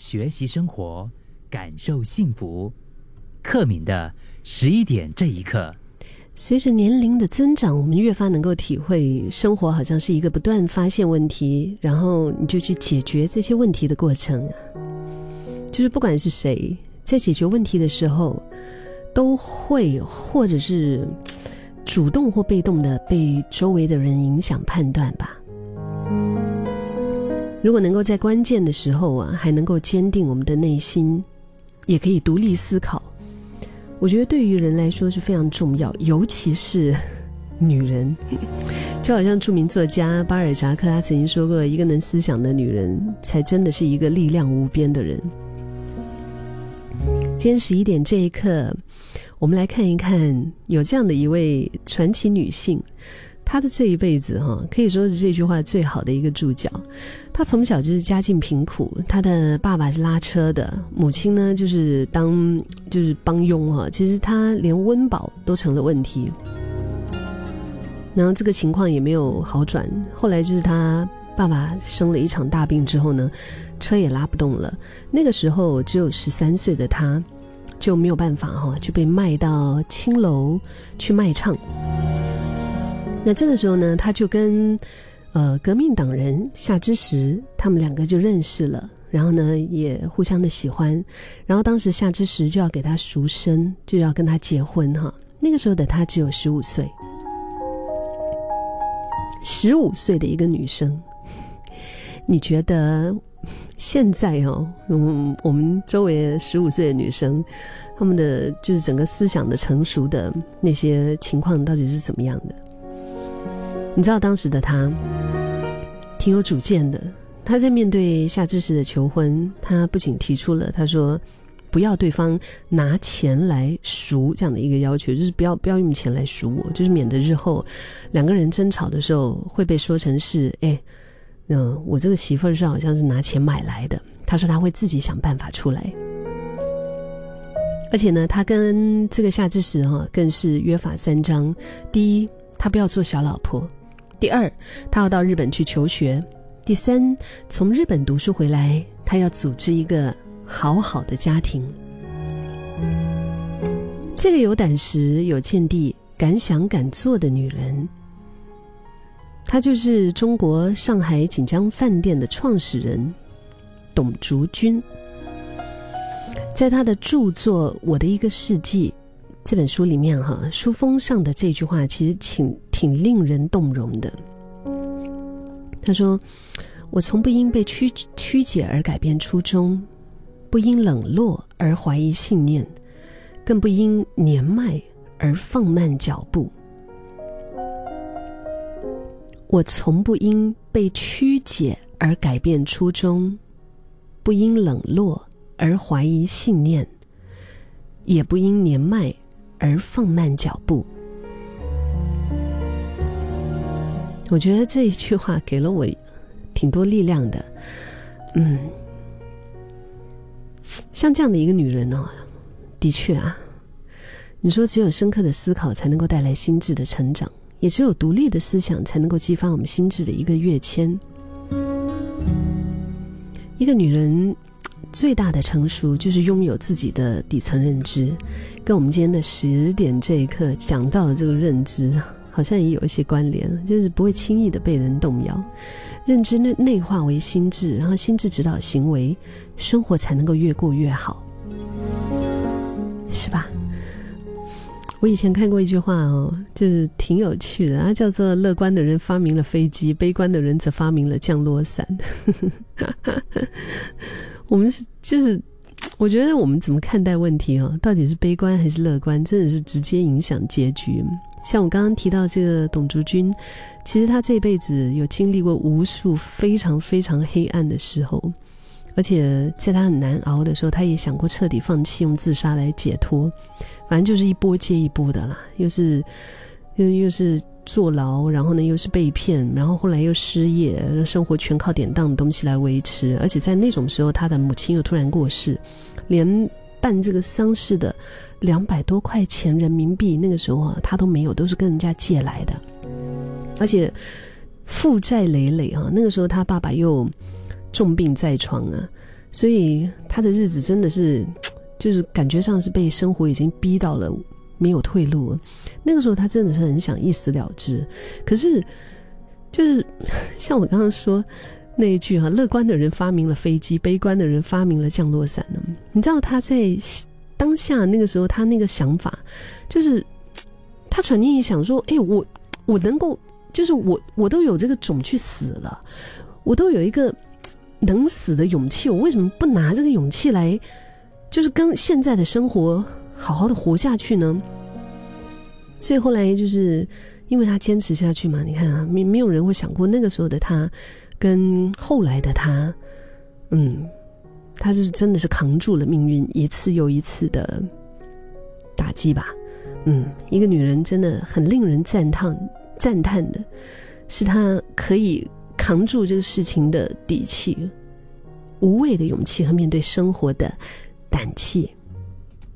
学习生活，感受幸福。克敏的十一点这一刻。随着年龄的增长，我们越发能够体会，生活好像是一个不断发现问题，然后你就去解决这些问题的过程。就是不管是谁在解决问题的时候，都会或者是主动或被动的被周围的人影响判断吧。如果能够在关键的时候啊，还能够坚定我们的内心，也可以独立思考。我觉得对于人来说是非常重要，尤其是女人，就好像著名作家巴尔扎克他曾经说过：“一个能思想的女人，才真的是一个力量无边的人。”今天十一点这一刻，我们来看一看，有这样的一位传奇女性。他的这一辈子，哈，可以说是这句话最好的一个注脚。他从小就是家境贫苦，他的爸爸是拉车的，母亲呢就是当就是帮佣哈。其实他连温饱都成了问题。然后这个情况也没有好转。后来就是他爸爸生了一场大病之后呢，车也拉不动了。那个时候只有十三岁的他，就没有办法哈，就被卖到青楼去卖唱。那这个时候呢，他就跟，呃，革命党人夏之时，他们两个就认识了，然后呢，也互相的喜欢，然后当时夏之时就要给他赎身，就要跟他结婚哈。那个时候的他只有十五岁，十五岁的一个女生，你觉得现在哦，嗯，我们周围十五岁的女生，他们的就是整个思想的成熟的那些情况到底是怎么样的？你知道当时的他挺有主见的。他在面对夏之时的求婚，他不仅提出了他说不要对方拿钱来赎这样的一个要求，就是不要不要用钱来赎我，就是免得日后两个人争吵的时候会被说成是哎，嗯，我这个媳妇儿是好像是拿钱买来的。他说他会自己想办法出来，而且呢，他跟这个夏之时哈更是约法三章：第一，他不要做小老婆。第二，他要到日本去求学；第三，从日本读书回来，他要组织一个好好的家庭。这个有胆识、有见地、敢想敢做的女人，她就是中国上海锦江饭店的创始人董竹君。在他的著作《我的一个世纪》这本书里面，哈，书封上的这句话，其实挺。挺令人动容的。他说：“我从不因被曲曲解而改变初衷，不因冷落而怀疑信念，更不因年迈而放慢脚步。我从不因被曲解而改变初衷，不因冷落而怀疑信念，也不因年迈而放慢脚步。”我觉得这一句话给了我挺多力量的，嗯，像这样的一个女人哦，的确啊，你说只有深刻的思考才能够带来心智的成长，也只有独立的思想才能够激发我们心智的一个跃迁。一个女人最大的成熟就是拥有自己的底层认知，跟我们今天的十点这一刻讲到的这个认知。好像也有一些关联，就是不会轻易的被人动摇，认知内内化为心智，然后心智指导行为，生活才能够越过越好，是吧？我以前看过一句话哦，就是挺有趣的，它叫做“乐观的人发明了飞机，悲观的人则发明了降落伞”。我们是就是，我觉得我们怎么看待问题哦，到底是悲观还是乐观，真的是直接影响结局。像我刚刚提到这个董竹君，其实他这辈子有经历过无数非常非常黑暗的时候，而且在他很难熬的时候，他也想过彻底放弃，用自杀来解脱。反正就是一波接一波的啦，又是又又是坐牢，然后呢又是被骗，然后后来又失业，生活全靠典当的东西来维持。而且在那种时候，他的母亲又突然过世，连办这个丧事的。两百多块钱人民币，那个时候啊，他都没有，都是跟人家借来的，而且负债累累啊。那个时候他爸爸又重病在床啊，所以他的日子真的是，就是感觉上是被生活已经逼到了没有退路。那个时候他真的是很想一死了之，可是就是像我刚刚说那一句哈，乐观的人发明了飞机，悲观的人发明了降落伞呢。你知道他在当下那个时候他那个想法，就是 他转念一想说，哎，我我能够。就是我，我都有这个种去死了，我都有一个能死的勇气，我为什么不拿这个勇气来，就是跟现在的生活好好的活下去呢？所以后来就是因为他坚持下去嘛，你看啊，没没有人会想过那个时候的他，跟后来的他，嗯，他是真的是扛住了命运一次又一次的打击吧，嗯，一个女人真的很令人赞叹。赞叹的是，他可以扛住这个事情的底气、无畏的勇气和面对生活的胆气。